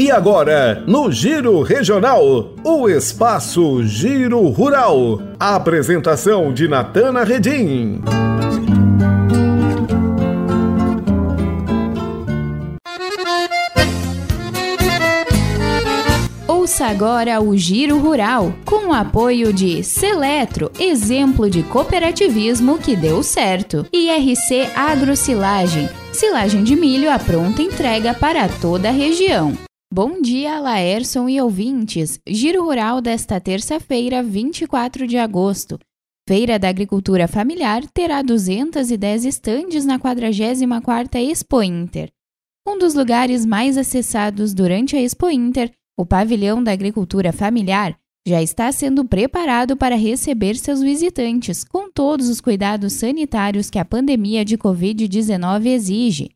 E agora, no Giro Regional, o Espaço Giro Rural. A apresentação de Natana Redim. Ouça agora o Giro Rural, com o apoio de Seletro, exemplo de cooperativismo que deu certo, e RC Agrosilagem, silagem de milho à pronta entrega para toda a região. Bom dia, Laerson e ouvintes. Giro Rural desta terça-feira, 24 de agosto. Feira da Agricultura Familiar terá 210 estandes na 44ª Expo Inter. Um dos lugares mais acessados durante a Expo Inter, o pavilhão da agricultura familiar, já está sendo preparado para receber seus visitantes, com todos os cuidados sanitários que a pandemia de Covid-19 exige.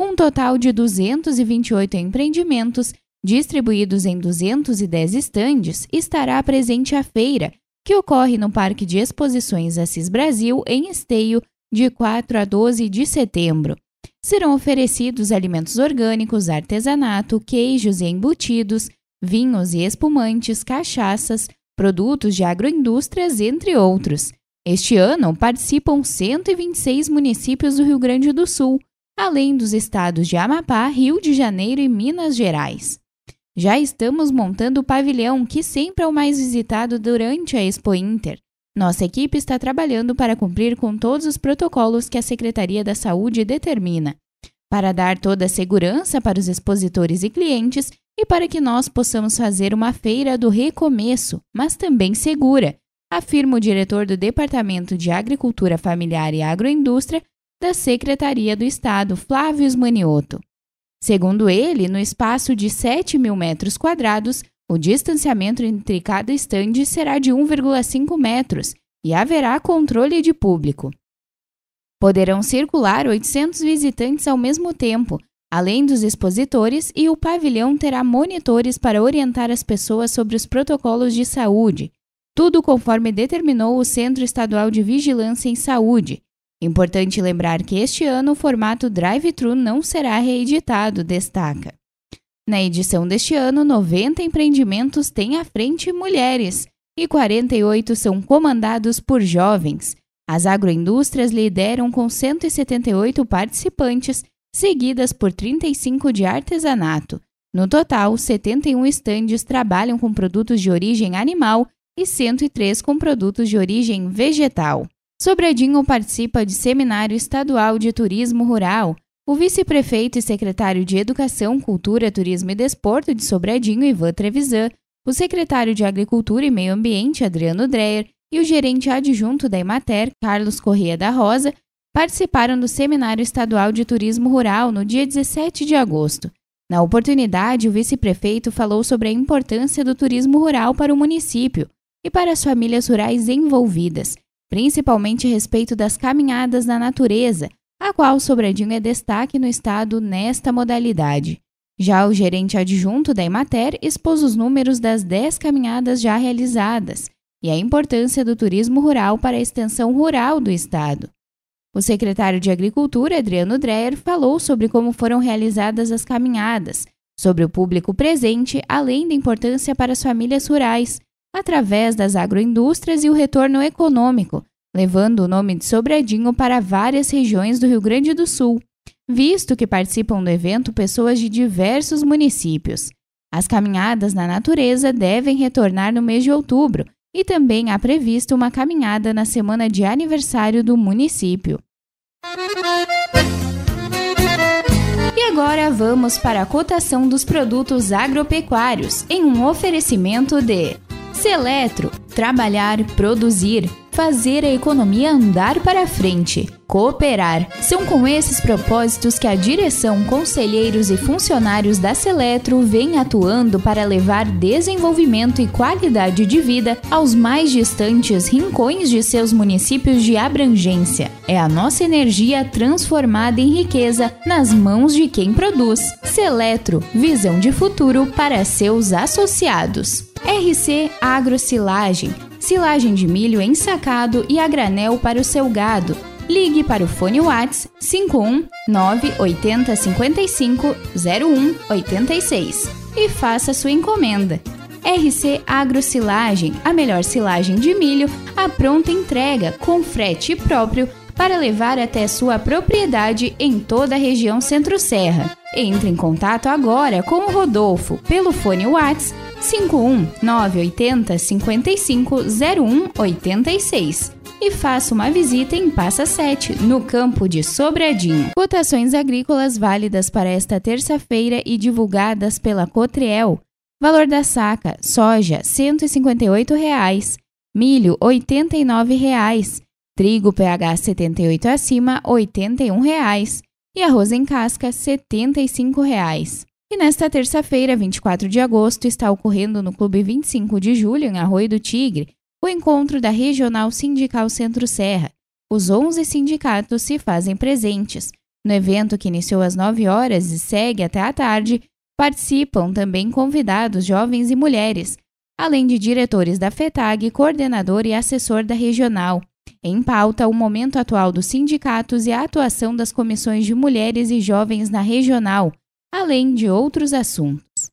Um total de 228 empreendimentos, distribuídos em 210 estandes, estará presente à feira, que ocorre no Parque de Exposições Assis Brasil, em Esteio, de 4 a 12 de setembro. Serão oferecidos alimentos orgânicos, artesanato, queijos e embutidos, vinhos e espumantes, cachaças, produtos de agroindústrias, entre outros. Este ano participam 126 municípios do Rio Grande do Sul, além dos estados de Amapá, Rio de Janeiro e Minas Gerais. Já estamos montando o pavilhão, que sempre é o mais visitado durante a Expo Inter. Nossa equipe está trabalhando para cumprir com todos os protocolos que a Secretaria da Saúde determina, para dar toda a segurança para os expositores e clientes e para que nós possamos fazer uma feira do recomeço, mas também segura, afirma o diretor do Departamento de Agricultura Familiar e Agroindústria, da Secretaria do Estado, Flávio Manioto. Segundo ele, no espaço de 7 mil metros quadrados, o distanciamento entre cada estande será de 1,5 metros e haverá controle de público. Poderão circular 800 visitantes ao mesmo tempo, além dos expositores, e o pavilhão terá monitores para orientar as pessoas sobre os protocolos de saúde, tudo conforme determinou o Centro Estadual de Vigilância em Saúde, Importante lembrar que este ano o formato drive-thru não será reeditado, destaca. Na edição deste ano, 90 empreendimentos têm à frente mulheres e 48 são comandados por jovens. As agroindústrias lideram com 178 participantes, seguidas por 35 de artesanato. No total, 71 estandes trabalham com produtos de origem animal e 103 com produtos de origem vegetal. Sobradinho participa de Seminário Estadual de Turismo Rural. O vice-prefeito e secretário de Educação, Cultura, Turismo e Desporto de Sobradinho, Ivan Trevisan, o secretário de Agricultura e Meio Ambiente, Adriano Dreyer, e o gerente adjunto da Emater, Carlos Corrêa da Rosa, participaram do Seminário Estadual de Turismo Rural no dia 17 de agosto. Na oportunidade, o vice-prefeito falou sobre a importância do turismo rural para o município e para as famílias rurais envolvidas principalmente a respeito das caminhadas na natureza, a qual Sobradinho é destaque no estado nesta modalidade. Já o gerente adjunto da Emater expôs os números das 10 caminhadas já realizadas e a importância do turismo rural para a extensão rural do estado. O secretário de Agricultura, Adriano Dreyer, falou sobre como foram realizadas as caminhadas, sobre o público presente, além da importância para as famílias rurais, através das agroindústrias e o retorno econômico, levando o nome de Sobradinho para várias regiões do Rio Grande do Sul, visto que participam do evento pessoas de diversos municípios. As caminhadas na natureza devem retornar no mês de outubro e também há previsto uma caminhada na semana de aniversário do município. E agora vamos para a cotação dos produtos agropecuários em um oferecimento de Seletro, trabalhar, produzir, fazer a economia andar para frente, cooperar. São com esses propósitos que a direção, conselheiros e funcionários da Seletro vem atuando para levar desenvolvimento e qualidade de vida aos mais distantes rincões de seus municípios de abrangência. É a nossa energia transformada em riqueza nas mãos de quem produz. Seletro, visão de futuro para seus associados. RC Agrosilagem, silagem de milho ensacado e a granel para o seu gado. Ligue para o fone Whats 51 980 55 01 86. e faça sua encomenda. RC Agro Silagem, a melhor silagem de milho, a pronta entrega com frete próprio para levar até sua propriedade em toda a região Centro-Serra. Entre em contato agora com o Rodolfo pelo fone Whats 51 980 55 01 86 e faça uma visita em Passa 7, no campo de Sobradinho. Cotações agrícolas válidas para esta terça-feira e divulgadas pela Cotriel. Valor da saca: soja 158 reais, milho 89 reais, trigo pH 78 acima 81 reais, e arroz em casca 75 reais. E nesta terça-feira, 24 de agosto, está ocorrendo no Clube 25 de Julho, em Arroio do Tigre, o encontro da Regional Sindical Centro-Serra. Os 11 sindicatos se fazem presentes. No evento, que iniciou às 9 horas e segue até à tarde, participam também convidados jovens e mulheres, além de diretores da FETAG, coordenador e assessor da regional. Em pauta, o momento atual dos sindicatos e a atuação das comissões de mulheres e jovens na regional, além de outros assuntos.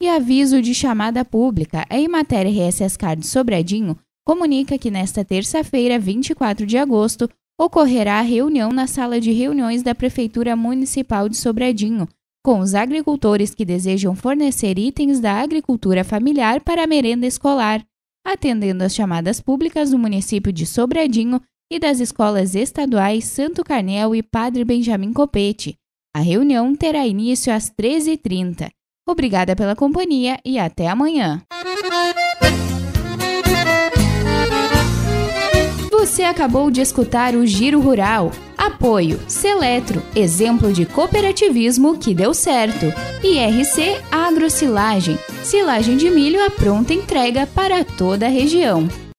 E aviso de chamada pública. A Emater RSS Card Sobradinho comunica que nesta terça-feira, 24 de agosto, ocorrerá a reunião na sala de reuniões da Prefeitura Municipal de Sobradinho, com os agricultores que desejam fornecer itens da agricultura familiar para a merenda escolar, atendendo às chamadas públicas do município de Sobradinho e das escolas estaduais Santo Carnel e Padre Benjamin Copete. A reunião terá início às 13h30. Obrigada pela companhia e até amanhã. Você acabou de escutar o Giro Rural. Apoio Seletro, exemplo de cooperativismo que deu certo. IRC Agrosilagem, silagem de milho à pronta entrega para toda a região.